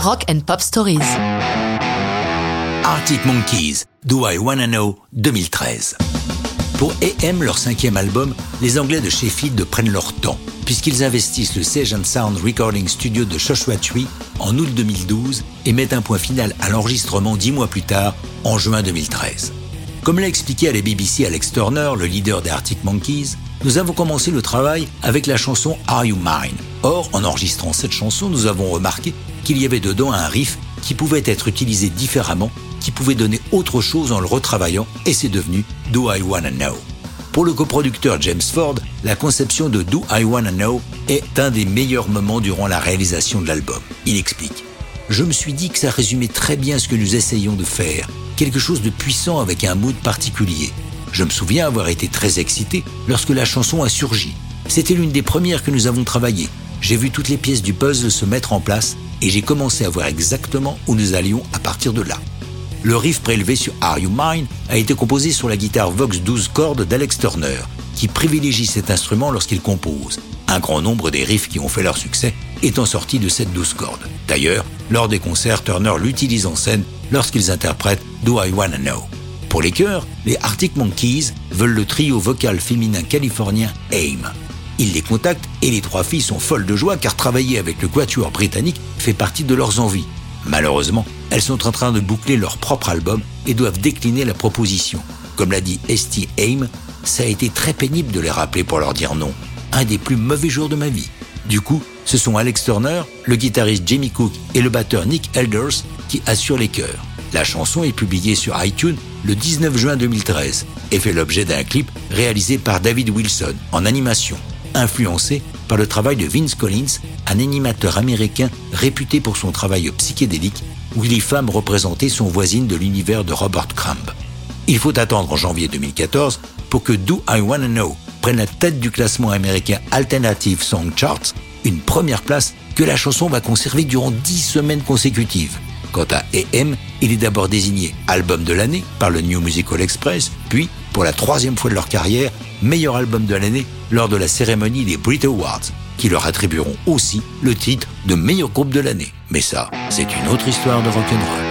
Rock and Pop Stories. Arctic Monkeys, Do I Wanna Know 2013. Pour AM, leur cinquième album, les Anglais de Sheffield prennent leur temps, puisqu'ils investissent le Sage and Sound Recording Studio de Joshua Tree en août 2012 et mettent un point final à l'enregistrement dix mois plus tard, en juin 2013. Comme l'a expliqué à la BBC Alex Turner, le leader des Arctic Monkeys, nous avons commencé le travail avec la chanson Are You Mine. Or, en enregistrant cette chanson, nous avons remarqué qu'il y avait dedans un riff qui pouvait être utilisé différemment, qui pouvait donner autre chose en le retravaillant, et c'est devenu Do I Wanna Know. Pour le coproducteur James Ford, la conception de Do I Wanna Know est un des meilleurs moments durant la réalisation de l'album. Il explique Je me suis dit que ça résumait très bien ce que nous essayons de faire, quelque chose de puissant avec un mood particulier. Je me souviens avoir été très excité lorsque la chanson a surgi. C'était l'une des premières que nous avons travaillées. J'ai vu toutes les pièces du puzzle se mettre en place et j'ai commencé à voir exactement où nous allions à partir de là. Le riff prélevé sur Are You Mine a été composé sur la guitare Vox 12 cordes d'Alex Turner, qui privilégie cet instrument lorsqu'il compose. Un grand nombre des riffs qui ont fait leur succès étant sortis de cette 12 cordes. D'ailleurs, lors des concerts, Turner l'utilise en scène lorsqu'ils interprètent Do I Wanna Know. Pour les chœurs, les Arctic Monkeys veulent le trio vocal féminin californien AIM. Ils les contactent et les trois filles sont folles de joie car travailler avec le quatuor britannique fait partie de leurs envies. Malheureusement, elles sont en train de boucler leur propre album et doivent décliner la proposition. Comme l'a dit Esty AIM, ça a été très pénible de les rappeler pour leur dire non. Un des plus mauvais jours de ma vie. Du coup, ce sont Alex Turner, le guitariste Jamie Cook et le batteur Nick Elders qui assurent les chœurs. La chanson est publiée sur iTunes le 19 juin 2013 et fait l'objet d'un clip réalisé par David Wilson en animation, influencé par le travail de Vince Collins, un animateur américain réputé pour son travail psychédélique où les femmes représentées sont voisines de l'univers de Robert Crumb. Il faut attendre en janvier 2014 pour que Do I Wanna Know prenne la tête du classement américain Alternative Song Charts, une première place que la chanson va conserver durant 10 semaines consécutives. Quant à AM, il est d'abord désigné album de l'année par le New Musical Express, puis, pour la troisième fois de leur carrière, meilleur album de l'année lors de la cérémonie des Brit Awards, qui leur attribueront aussi le titre de meilleur groupe de l'année. Mais ça, c'est une autre histoire de rock'n'roll.